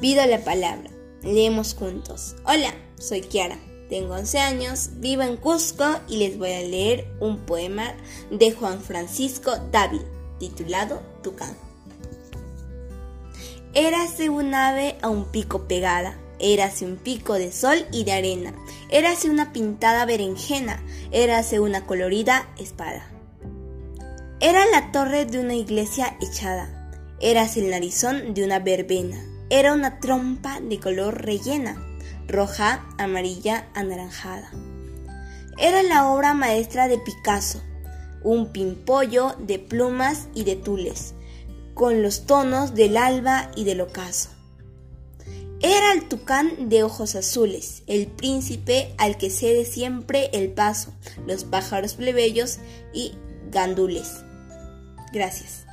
Pido la palabra. Leemos juntos. Hola, soy Kiara. Tengo 11 años, vivo en Cusco y les voy a leer un poema de Juan Francisco Dávila, titulado Tucán. Érase un ave a un pico pegada, érase un pico de sol y de arena, érase una pintada berenjena, érase una colorida espada. Era la torre de una iglesia echada, érase el narizón de una verbena, era una trompa de color rellena, roja, amarilla, anaranjada. Era la obra maestra de Picasso, un pimpollo de plumas y de tules, con los tonos del alba y del ocaso. Era el tucán de ojos azules, el príncipe al que cede siempre el paso, los pájaros plebeyos y gandules. Gracias.